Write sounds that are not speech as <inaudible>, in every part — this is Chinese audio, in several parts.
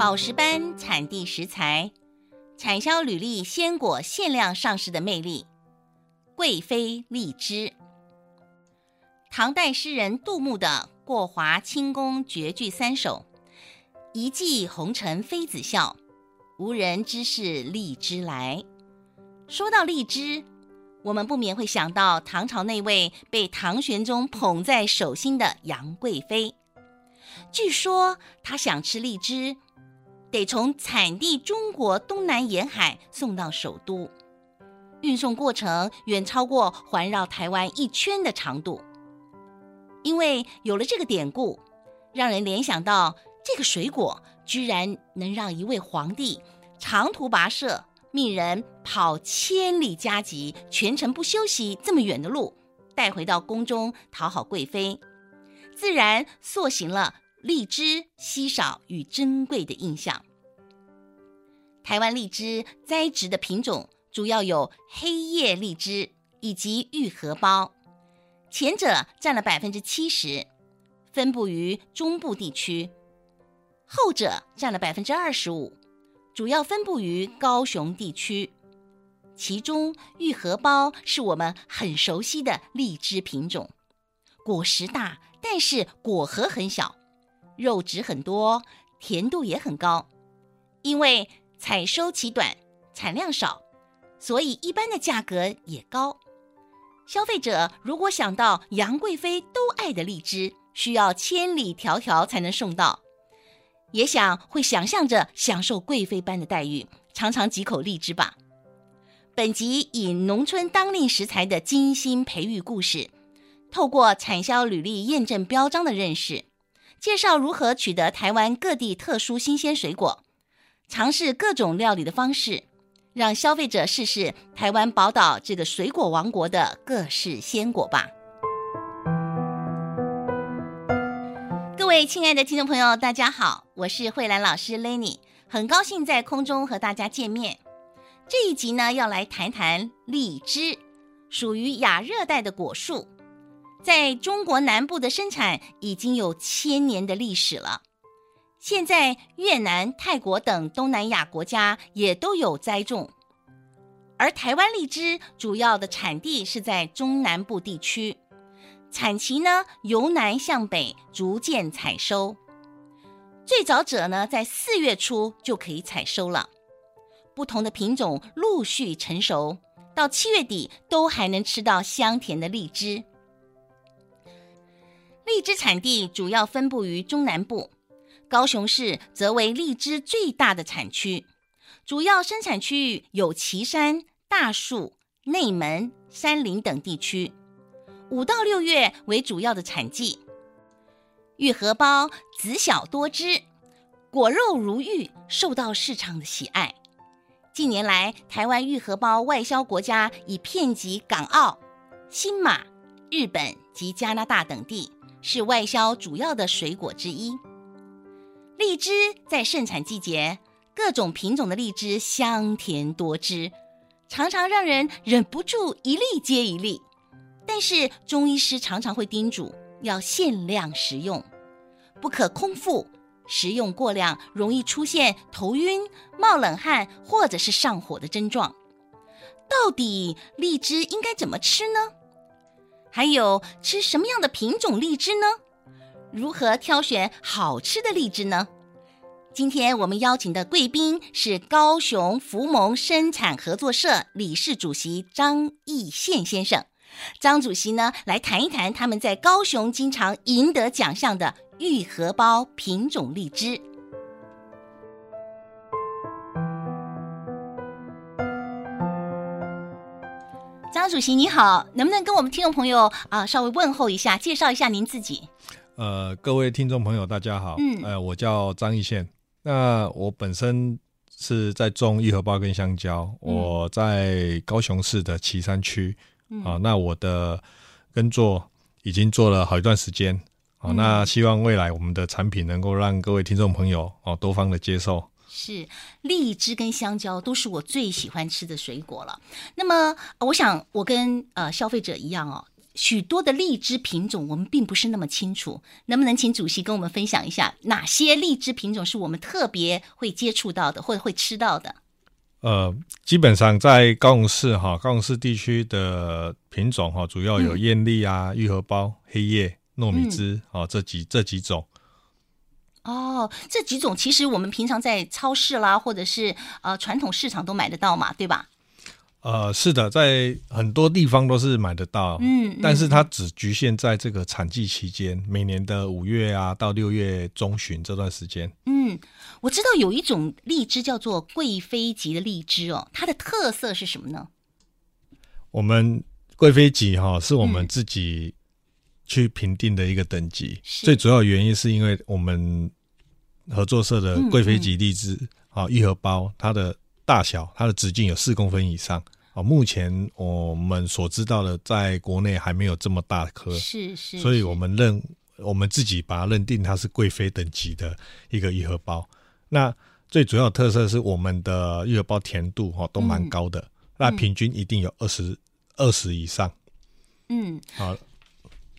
宝石般产地食材，产销履历鲜果限量上市的魅力。贵妃荔枝，唐代诗人杜牧的《过华清宫绝句三首》：一骑红尘妃子笑，无人知是荔枝来。说到荔枝，我们不免会想到唐朝那位被唐玄宗捧在手心的杨贵妃。据说她想吃荔枝，得从产地中国东南沿海送到首都。运送过程远超过环绕台湾一圈的长度，因为有了这个典故，让人联想到这个水果居然能让一位皇帝长途跋涉，命人跑千里加急，全程不休息这么远的路，带回到宫中讨好贵妃，自然塑形了荔枝稀少与珍贵的印象。台湾荔枝栽植的品种。主要有黑叶荔枝以及玉荷包，前者占了百分之七十，分布于中部地区；后者占了百分之二十五，主要分布于高雄地区。其中玉荷包是我们很熟悉的荔枝品种，果实大，但是果核很小，肉质很多，甜度也很高。因为采收期短，产量少。所以一般的价格也高。消费者如果想到杨贵妃都爱的荔枝，需要千里迢迢才能送到，也想会想象着享受贵妃般的待遇，尝尝几口荔枝吧。本集以农村当令食材的精心培育故事，透过产销履历验证标章的认识，介绍如何取得台湾各地特殊新鲜水果，尝试各种料理的方式。让消费者试试台湾宝岛这个水果王国的各式鲜果吧。各位亲爱的听众朋友，大家好，我是慧兰老师 Lenny，很高兴在空中和大家见面。这一集呢，要来谈谈荔枝，属于亚热带的果树，在中国南部的生产已经有千年的历史了。现在越南、泰国等东南亚国家也都有栽种，而台湾荔枝主要的产地是在中南部地区，产期呢由南向北逐渐采收，最早者呢在四月初就可以采收了，不同的品种陆续成熟，到七月底都还能吃到香甜的荔枝。荔枝产地主要分布于中南部。高雄市则为荔枝最大的产区，主要生产区域有旗山、大树、内门、山林等地区。五到六月为主要的产季。玉荷包籽小多汁，果肉如玉，受到市场的喜爱。近年来，台湾玉荷包外销国家已遍及港澳、新马、日本及加拿大等地，是外销主要的水果之一。荔枝在盛产季节，各种品种的荔枝香甜多汁，常常让人忍不住一粒接一粒。但是中医师常常会叮嘱要限量食用，不可空腹，食用过量容易出现头晕、冒冷汗或者是上火的症状。到底荔枝应该怎么吃呢？还有吃什么样的品种荔枝呢？如何挑选好吃的荔枝呢？今天我们邀请的贵宾是高雄福蒙生产合作社理事主席张义宪先生。张主席呢，来谈一谈他们在高雄经常赢得奖项的玉荷包品种荔枝。张主席你好，能不能跟我们听众朋友啊稍微问候一下，介绍一下您自己？呃，各位听众朋友，大家好。嗯，呃，我叫张义宪。那我本身是在种一荷包跟香蕉。嗯、我在高雄市的旗山区。嗯、啊，那我的耕作已经做了好一段时间。啊，嗯、那希望未来我们的产品能够让各位听众朋友哦、啊、多方的接受。是，荔枝跟香蕉都是我最喜欢吃的水果了。那么，我想我跟呃消费者一样哦。许多的荔枝品种，我们并不是那么清楚，能不能请主席跟我们分享一下，哪些荔枝品种是我们特别会接触到的，或者会吃到的？呃，基本上在高雄市哈，高雄市地区的品种哈，主要有艳丽啊、玉荷包、黑叶、糯米汁啊、嗯、这几这几种。哦，这几种其实我们平常在超市啦，或者是呃传统市场都买得到嘛，对吧？呃，是的，在很多地方都是买得到，嗯，但是它只局限在这个产季期间，每年的五月啊到六月中旬这段时间。嗯，我知道有一种荔枝叫做贵妃级的荔枝哦，它的特色是什么呢？我们贵妃级哈、哦、是我们自己去评定的一个等级，嗯、最主要原因是因为我们合作社的贵妃级荔枝啊玉荷包它的。大小，它的直径有四公分以上啊。目前我们所知道的，在国内还没有这么大颗，是是，所以我们认我们自己把它认定它是贵妃等级的一个玉荷包。那最主要的特色是我们的玉荷包甜度哈都蛮高的，嗯、那平均一定有二十二十以上。嗯，好，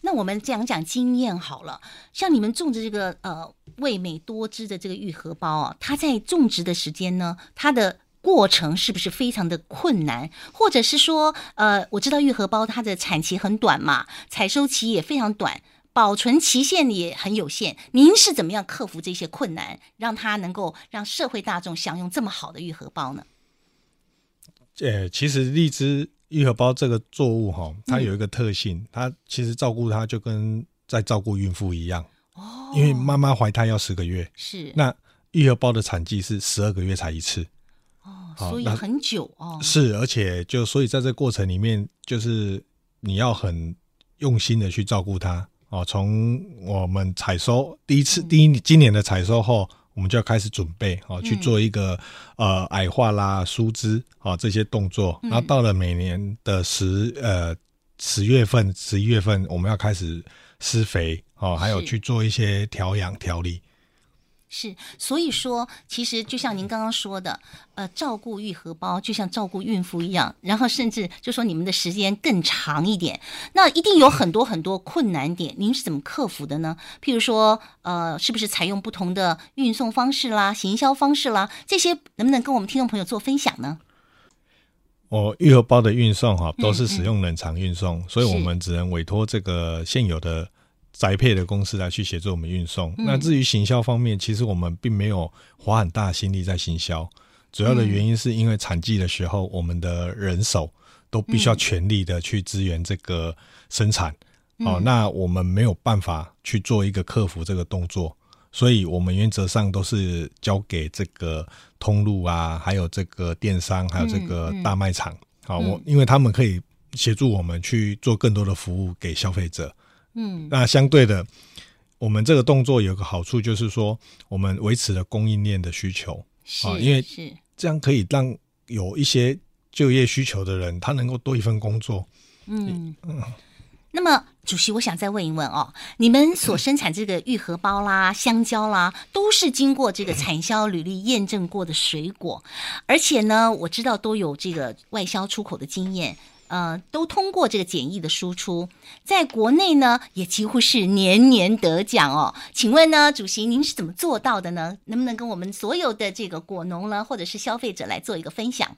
那我们讲讲经验好了。像你们种植这个呃味美多汁的这个玉荷包啊，它在种植的时间呢，它的过程是不是非常的困难，或者是说，呃，我知道玉荷包它的产期很短嘛，采收期也非常短，保存期限也很有限。您是怎么样克服这些困难，让它能够让社会大众享用这么好的玉荷包呢？呃，其实荔枝玉荷包这个作物哈，它有一个特性，嗯、它其实照顾它就跟在照顾孕妇一样哦，因为妈妈怀胎要十个月，是那玉荷包的产季是十二个月才一次哦。所以很久哦，是，而且就所以在这过程里面，就是你要很用心的去照顾它哦。从我们采收第一次，第一今年的采收后，我们就要开始准备哦，去做一个呃矮化啦、疏枝啊这些动作。然后到了每年的十呃十月份、十一月份，我们要开始施肥哦，还有去做一些调养调理。是，所以说，其实就像您刚刚说的，呃，照顾愈合包就像照顾孕妇一样，然后甚至就说你们的时间更长一点，那一定有很多很多困难点，您是怎么克服的呢？譬如说，呃，是不是采用不同的运送方式啦、行销方式啦，这些能不能跟我们听众朋友做分享呢？哦，愈合包的运送哈，都是使用冷藏运送，嗯嗯，所以我们只能委托这个现有的。宅配的公司来去协助我们运送。那至于行销方面，其实我们并没有花很大心力在行销。主要的原因是因为产季的时候，我们的人手都必须要全力的去支援这个生产。哦，那我们没有办法去做一个客服这个动作，所以我们原则上都是交给这个通路啊，还有这个电商，还有这个大卖场。好，我因为他们可以协助我们去做更多的服务给消费者。嗯，那相对的，我们这个动作有个好处，就是说我们维持了供应链的需求啊，因为是这样可以让有一些就业需求的人，他能够多一份工作。嗯嗯。那么，主席，我想再问一问哦，你们所生产这个玉荷包啦、香蕉啦，都是经过这个产销履历验证过的水果，而且呢，我知道都有这个外销出口的经验。呃，都通过这个简易的输出，在国内呢也几乎是年年得奖哦。请问呢，主席您是怎么做到的呢？能不能跟我们所有的这个果农呢，或者是消费者来做一个分享？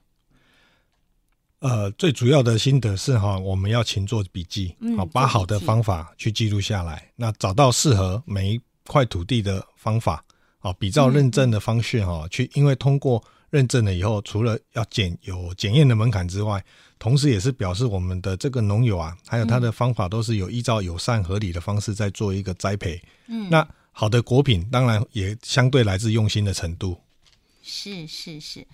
呃，最主要的心得是哈，我们要勤做笔记，好、嗯，把好的方法去记录下来，那找到适合每一块土地的方法，啊，比照认证的方式哈，去，因为通过认证了以后，除了要检有检验的门槛之外。同时，也是表示我们的这个农友啊，还有他的方法都是有依照友善合理的方式在做一个栽培。嗯，那好的果品当然也相对来自用心的程度。是是是，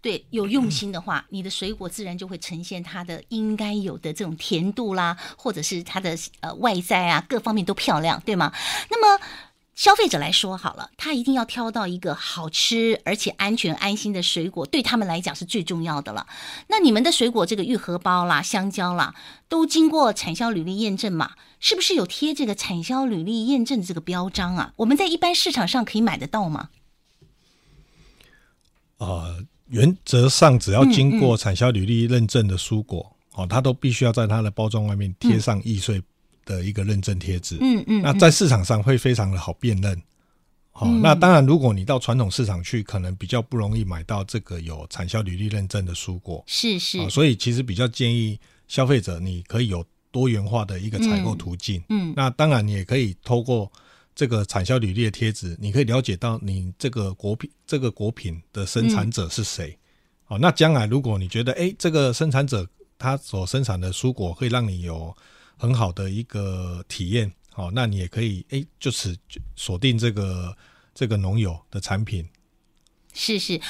对，有用心的话，你的水果自然就会呈现它的应该有的这种甜度啦，或者是它的呃外在啊各方面都漂亮，对吗？那么。消费者来说好了，他一定要挑到一个好吃而且安全安心的水果，对他们来讲是最重要的了。那你们的水果，这个玉荷包啦、香蕉啦，都经过产销履历验证嘛？是不是有贴这个产销履历验证的这个标章啊？我们在一般市场上可以买得到吗？呃，原则上只要经过产销履历认证的蔬果，哦，它都必须要在它的包装外面贴上易碎的一个认证贴纸。嗯嗯，那在市场上会非常的好辨认。好、那当然，如果你到传统市场去，可能比较不容易买到这个有产销履历认证的蔬果。是是、哦，所以其实比较建议消费者，你可以有多元化的一个采购途径。嗯，嗯那当然你也可以透过这个产销履历的贴纸，你可以了解到你这个果品这个果品的生产者是谁。嗯哦，那将来如果你觉得，哎，这个生产者他所生产的蔬果会让你有很好的一个体验，好，那你也可以，哎，就此锁定这个这个农友的产品。是是，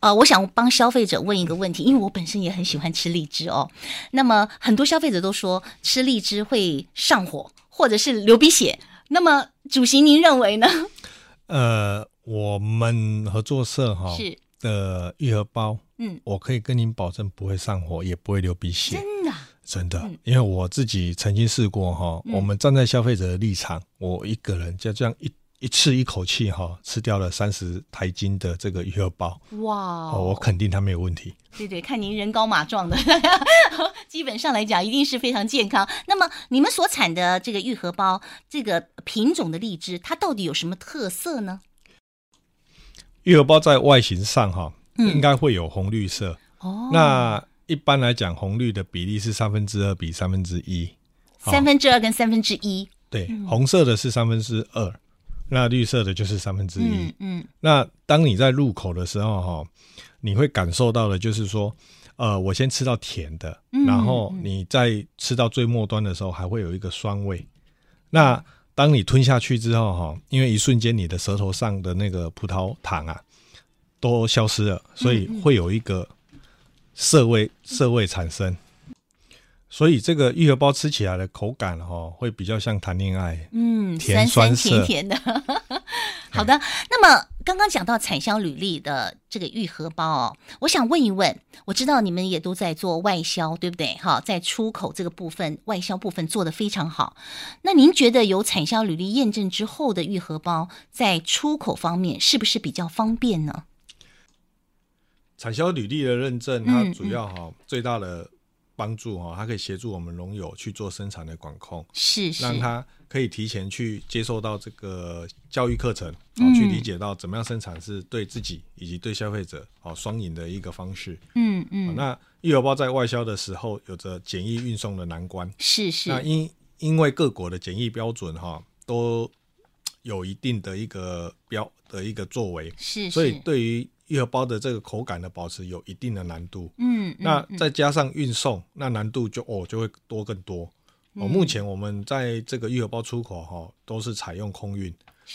呃，我想帮消费者问一个问题，因为我本身也很喜欢吃荔枝哦。那么很多消费者都说吃荔枝会上火，或者是流鼻血。那么主席您认为呢？<laughs> 呃，我们合作社哈是的愈合包。嗯，我可以跟您保证不会上火，也不会流鼻血。真的，真的，因为我自己曾经试过哈。我们站在消费者的立场，我一个人就这样一一次一口气哈吃掉了三十台斤的这个玉荷包。哇，我肯定它没有问题。对对，看您人高马壮的，<laughs> 基本上来讲一定是非常健康。那么你们所产的这个玉荷包，这个品种的荔枝，它到底有什么特色呢？玉荷包在外形上哈。应该会有红绿色哦。那一般来讲，红绿的比例是三分之二比三分之一，三分之二跟三分之一。对，红色的是三分之二，那绿色的就是三分之一。嗯。那当你在入口的时候，哈，你会感受到的就是说，呃，我先吃到甜的，然后你在吃到最末端的时候，还会有一个酸味。那当你吞下去之后，哈，因为一瞬间你的舌头上的那个葡萄糖啊。都消失了，所以会有一个涩味，涩味产生。所以这个玉荷包吃起来的口感哈，会比较像谈恋爱，嗯，甜酸甜甜的。<laughs> 好的，那么刚刚讲到产销履历的这个愈合包哦，我想问一问，我知道你们也都在做外销，对不对？哈，在出口这个部分，外销部分做得非常好。那您觉得有产销履历验证之后的愈合包，在出口方面是不是比较方便呢？产销履历的认证，它主要哈最大的帮助哈，它可以协助我们农友去做生产的管控，是是，让他可以提前去接受到这个教育课程，嗯，去理解到怎么样生产是对自己以及对消费者好双赢的一个方式。嗯嗯，那玉荷包在外销的时候，有着简易运送的难关，是是。那因因为各国的检疫标准哈都有一定的一个标的一个作为，是是，所以对于玉荷包的这个口感的保持有一定的难度，嗯，那再加上运送，那难度就哦就会多更多。哦，目前我们在这个玉荷包出口哈，都是采用空运，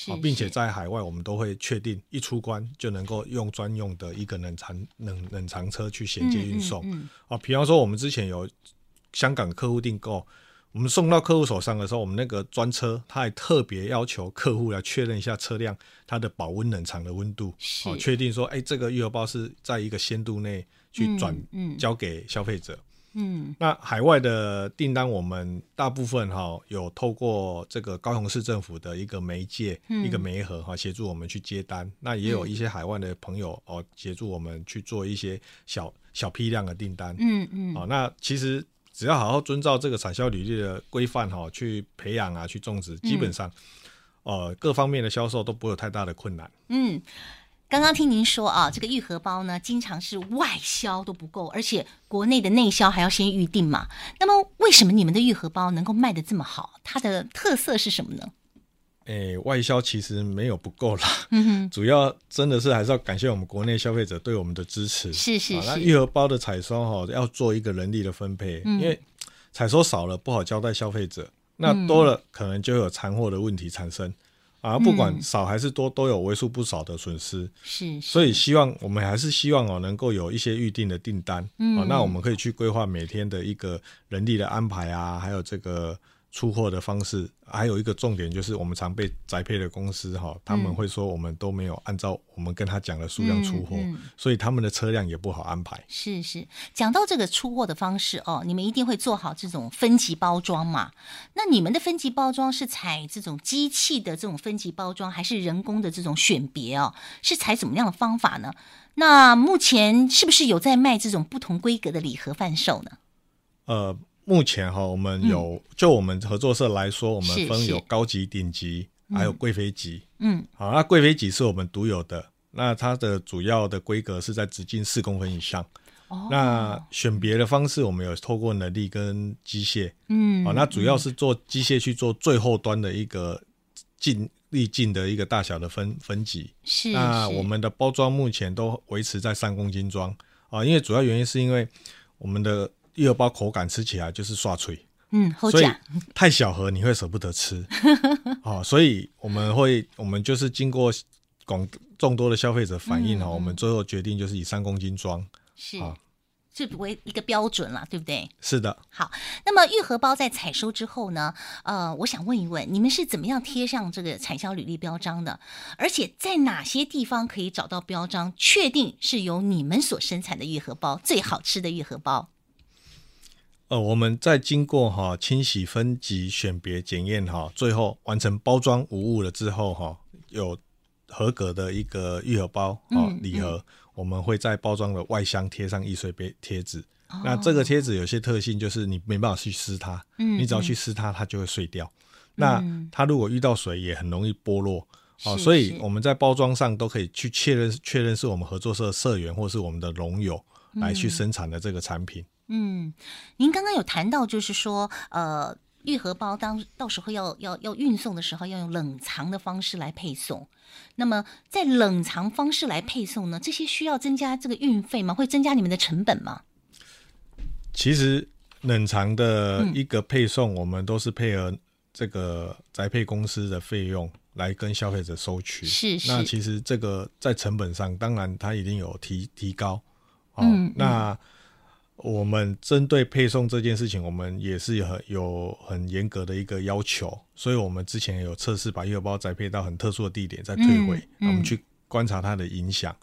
啊，并且在海外我们都会确定一出关就能够用专用的一个冷藏冷冷藏车去衔接运送。啊，比方说我们之前有香港客户订购。我们送到客户手上的时候，我们那个专车，他还特别要求客户来确认一下车辆它的保温冷藏的温度，好确定说，哎，这个玉荷包是在一个限度内去转交给消费者。嗯，那海外的订单，我们大部分哈有透过这个高雄市政府的一个媒介，一个媒合哈协助我们去接单。那也有一些海外的朋友哦协助我们去做一些小小批量的订单。嗯嗯，好，那其实。只要好好遵照这个产销履历的规范哈，去培养啊，去种植，基本上，嗯、呃，各方面的销售都不会有太大的困难。嗯，刚刚听您说啊，这个愈合包呢，经常是外销都不够，而且国内的内销还要先预定嘛。那么，为什么你们的愈合包能够卖得这么好？它的特色是什么呢？诶、欸，外销其实没有不够啦，嗯哼，主要真的是还是要感谢我们国内消费者对我们的支持。是是是，那玉荷包的采收哈，要做一个人力的分配，嗯、因为采收少了不好交代消费者，那多了可能就有残货的问题产生、嗯、啊。不管少还是多，都有为数不少的损失。是，是，所以希望我们还是希望哦，能够有一些预定的订单，嗯，啊，那我们可以去规划每天的一个人力的安排啊，还有这个。出货的方式还有一个重点，就是我们常被宅配的公司哈，他们会说我们都没有按照我们跟他讲的数量出货，嗯嗯，所以他们的车辆也不好安排。是是，讲到这个出货的方式哦，你们一定会做好这种分级包装嘛？那你们的分级包装是采这种机器的这种分级包装，还是人工的这种选别哦？是采怎么样的方法呢？那目前是不是有在卖这种不同规格的礼盒贩售呢？呃，目前哈，我们有、嗯、就我们合作社来说，我们分有高级、顶级，还有贵妃级。嗯，好，那贵妃级是我们独有的，那它的主要的规格是在直径四公分以上。哦，那选别的方式，我们有透过能力跟机械。嗯，好，那主要是做机械去做最后端的一个进。粒径的一个大小的分分级，是那我们的包装目前都维持在三公斤装啊，因为主要原因是因为我们的玉荷包口感吃起来就是刷脆，嗯，所以太小盒你会舍不得吃，<laughs> 哦，所以我们会我们就是经过广众多的消费者反映哈，我们最后决定就是以三公斤装是。这为一个标准了，对不对？是的。好，那么玉荷包在采收之后呢？呃，我想问一问，你们是怎么样贴上这个产销履历标章的？而且在哪些地方可以找到标章，确定是由你们所生产的玉荷包最好吃的玉荷包？呃，我们在经过哈清洗、分级、选别、检验哈，最后完成包装无误了之后哈，有合格的一个玉荷包啊礼盒。我们会在包装的外箱贴上易碎贴纸。哦，那这个贴纸有些特性，就是你没办法去撕它，嗯，你只要去撕它，它就会碎掉。嗯，那它如果遇到水，也很容易剥落。哦，所以我们在包装上都可以去确认，确认是我们合作社社员或是我们的农友来去生产的这个产品。嗯，嗯，您刚刚有谈到，就是说，呃。愈合包当到时候要要要运送的时候，要用冷藏的方式来配送。那么在冷藏方式来配送呢，这些需要增加这个运费吗？会增加你们的成本吗？其实冷藏的一个配送，我们都是配合这个宅配公司的费用来跟消费者收取。是是。那其实这个在成本上，当然它一定有提提高。嗯。哦，那。我们针对配送这件事情，我们也是有很有很严格的一个要求，所以我们之前有测试把玉荷包宅配到很特殊的地点再退回，嗯嗯、我们去观察它的影响。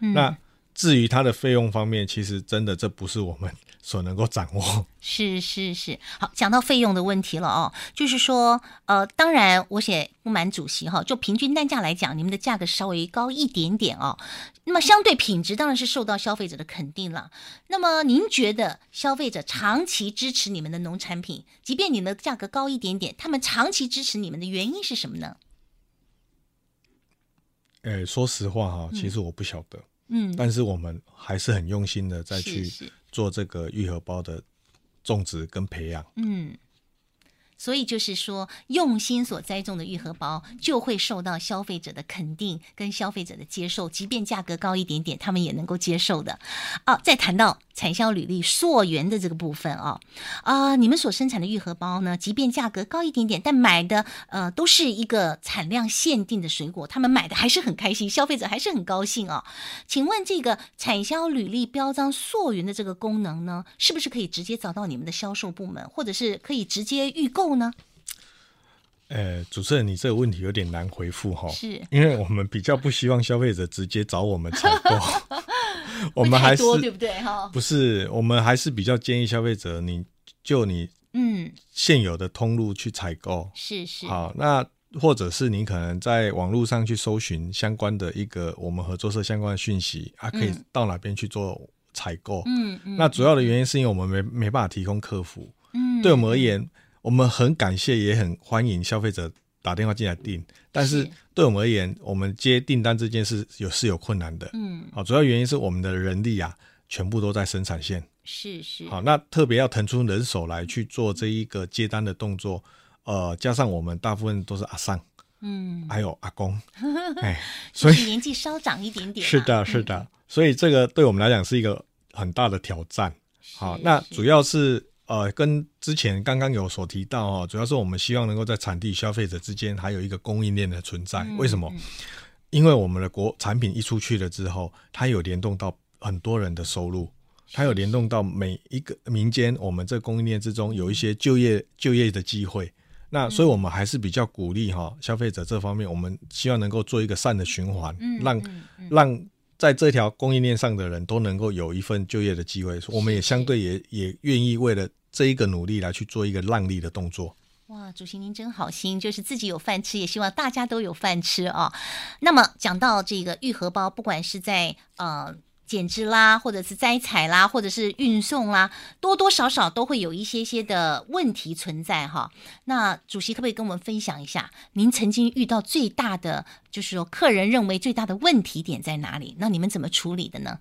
嗯、那至于它的费用方面，其实真的这不是我们所能够掌握。是是是，好，讲到费用的问题了哦，就是说，呃，当然我写不满主席哈，就平均单价来讲，你们的价格稍微高一点点哦。那么相对品质当然是受到消费者的肯定了。那么您觉得消费者长期支持你们的农产品，即便你们的价格高一点点，他们长期支持你们的原因是什么呢？哎，说实话哈，其实我不晓得。嗯嗯，但是我们还是很用心的在去做这个愈合包的种植跟培养。嗯。所以就是说，用心所栽种的愈合包就会受到消费者的肯定跟消费者的接受，即便价格高一点点，他们也能够接受的。哦，再谈到产销履历溯源的这个部分啊，啊，你们所生产的玉荷包呢，即便价格高一点点，但买的呃都是一个产量限定的水果，他们买的还是很开心，消费者还是很高兴啊。请问这个产销履历标章溯源的这个功能呢，是不是可以直接找到你们的销售部门，或者是可以直接预购？呢？呃，主持人，你这个问题有点难回复哈，是因为我们比较不希望消费者直接找我们采购，<laughs> 我们还是对不对哈？不是，我们还是比较建议消费者，你就你嗯现有的通路去采购，是是好，那或者是你可能在网络上去搜寻相关的一个我们合作社相关的讯息啊，可以到哪边去做采购？嗯嗯，那主要的原因是因为我们没没办法提供客服，嗯，对我们而言。我们很感谢，也很欢迎消费者打电话进来订，但是对我们而言，我们接订单这件事有是有困难的。嗯，好，主要原因是我们的人力啊，全部都在生产线。是是。好，那特别要腾出人手来去做这一个接单的动作，呃，加上我们大部分都是阿桑，嗯，还有阿公，<laughs> 哎，所以年纪稍长一点点。是的，是的，所以这个对我们来讲是一个很大的挑战。好，那主要是。呃，跟之前刚刚有所提到哦，主要是我们希望能够在产地消费者之间还有一个供应链的存在。嗯、为什么？因为我们的国产品一出去了之后，它有联动到很多人的收入，它有联动到每一个民间，我们这供应链之中有一些就业就业的机会。那所以，我们还是比较鼓励哈消费者这方面，我们希望能够做一个善的循环，嗯、让让。在这条供应链上的人都能够有一份就业的机会，我们也相对也也愿意为了这一个努力来去做一个让利的动作。哇，主席您真好心，就是自己有饭吃，也希望大家都有饭吃啊。那么讲到这个愈合包，不管是在呃剪枝啦，或者是摘采啦，或者是运送啦，多多少少都会有一些些的问题存在哈。那主席可不可以跟我们分享一下，您曾经遇到最大的，就是说客人认为最大的问题点在哪里？那你们怎么处理的呢？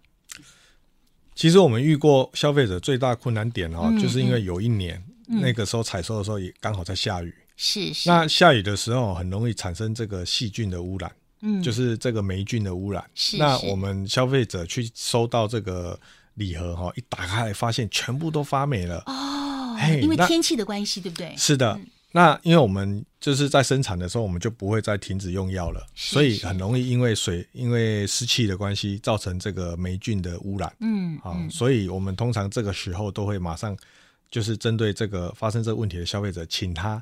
其实我们遇过消费者最大困难点哈，就是因为有一年、嗯、那个时候采收的时候也刚好在下雨，是是。那下雨的时候很容易产生这个细菌的污染。嗯，就是这个霉菌的污染。是，那我们消费者去收到这个礼盒哈，一打开来发现全部都发霉了。哦，因为天气的关系，对不对？是的。嗯、那因为我们就是在生产的时候，我们就不会再停止用药了，所以很容易因为水、因为湿气的关系，造成这个霉菌的污染。嗯，好，所以我们通常这个时候都会马上就是针对这个发生这个问题的消费者，请他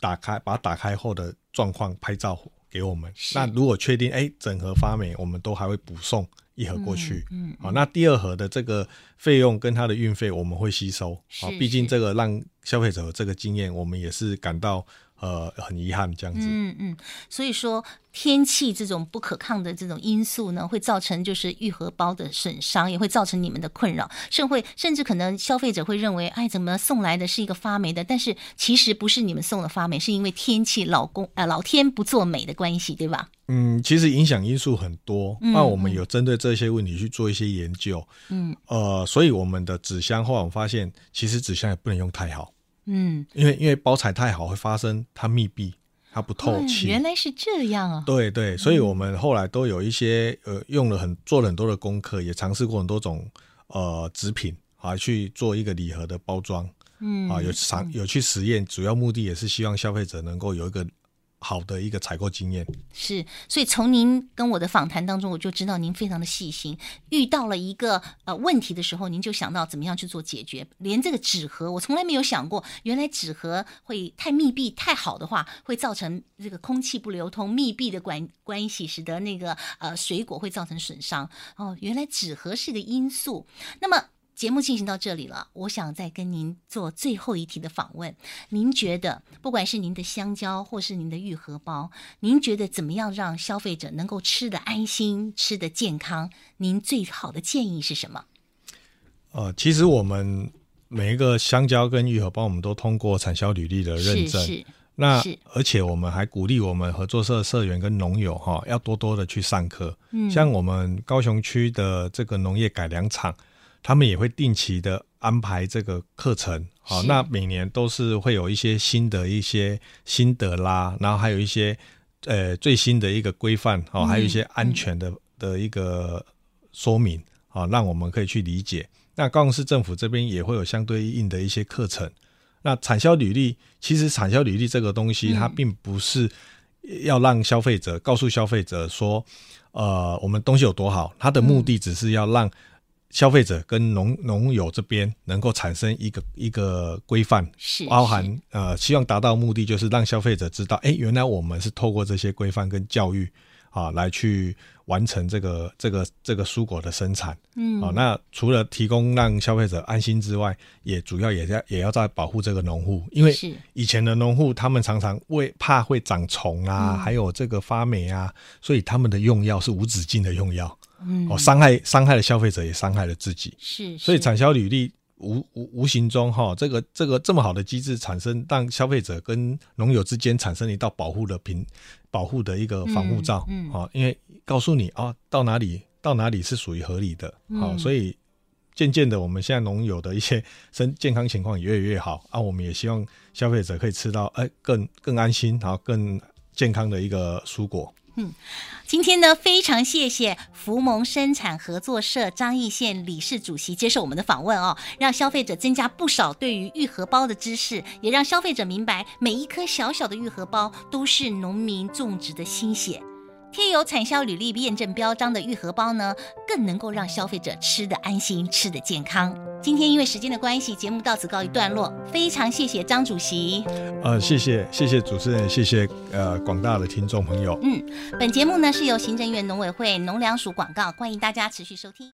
打开，把打开后的状况拍照。给我们，那如果确定哎，整盒发霉，我们都还会补送一盒过去。嗯，好、嗯哦，那第二盒的这个费用跟它的运费我们会吸收。好、哦，毕竟这个让消费者有这个经验，我们也是感到。呃，很遗憾这样子。嗯嗯，所以说天气这种不可抗的这种因素呢，会造成就是愈合包的损伤，也会造成你们的困扰，甚会甚至可能消费者会认为，哎，怎么送来的是一个发霉的？但是其实不是你们送的发霉，是因为天气老公呃 <laughs> 老天不作美的关系，对吧？嗯，其实影响因素很多，那我们有针对这些问题去做一些研究。嗯，呃，所以我们的纸箱后来我们发现，其实纸箱也不能用太好。嗯，因为因为包材太好会发生它密闭，它不透气。原来是这样啊！对对，所以我们后来都有一些呃用了很做了很多的功课，也尝试过很多种呃纸品啊去做一个礼盒的包装。嗯啊，有尝有去实验，主要目的也是希望消费者能够有一个。好的一个采购经验是，所以从您跟我的访谈当中，我就知道您非常的细心。遇到了一个呃问题的时候，您就想到怎么样去做解决。连这个纸盒，我从来没有想过，原来纸盒会太密闭、太好的话，会造成这个空气不流通、密闭的关关系，使得那个呃水果会造成损伤。哦，原来纸盒是一个因素。那么。节目进行到这里了，我想再跟您做最后一题的访问。您觉得，不管是您的香蕉或是您的愈合包，您觉得怎么样让消费者能够吃得安心、吃得健康？您最好的建议是什么？呃，其实我们每一个香蕉跟愈合包，我们都通过产销履历的认证。是是那而且我们还鼓励我们合作社社员跟农友哈，要多多的去上课。嗯，像我们高雄区的这个农业改良场。他们也会定期的安排这个课程，好，那每年都是会有一些新的一些心得啦，然后还有一些呃最新的一个规范，好，还有一些安全的的一个说明，好，让我们可以去理解。那高雄市政府这边也会有相对应的一些课程。那产销履历，其实产销履历这个东西，它并不是要让消费者告诉消费者说，呃，我们东西有多好，它的目的只是要让。消费者跟农农友这边能够产生一个一个规范，是包含呃，希望达到目的就是让消费者知道，哎，原来我们是透过这些规范跟教育啊，来去完成这个这个这个蔬果的生产。嗯，好，那除了提供让消费者安心之外，也主要也在也要在保护这个农户，因为以前的农户他们常常为怕会长虫啊，还有这个发霉啊，所以他们的用药是无止境的用药。嗯，哦，伤害伤害了消费者，也伤害了自己。是，是所以产销履历无无无形中哈，这个这个这么好的机制产生，让消费者跟农友之间产生一道保护的屏保护的一个防护罩。嗯，好、嗯，因为告诉你啊，到哪里到哪里是属于合理的。好、嗯，所以渐渐的，我们现在农友的一些身健康情况也越来越好啊。我们也希望消费者可以吃到哎更更安心，然后更健康的一个蔬果。嗯，今天呢，非常谢谢福蒙生产合作社张义县理事主席接受我们的访问哦，让消费者增加不少对于玉荷包的知识，也让消费者明白每一颗小小的玉荷包都是农民种植的心血。贴有产销履历验证标章的愈合包呢，更能够让消费者吃得安心、吃得健康。今天因为时间的关系，节目到此告一段落。非常谢谢张主席。呃，谢谢谢谢主持人，谢谢呃广大的听众朋友。嗯，本节目呢是由行政院农委会农粮署广告，欢迎大家持续收听。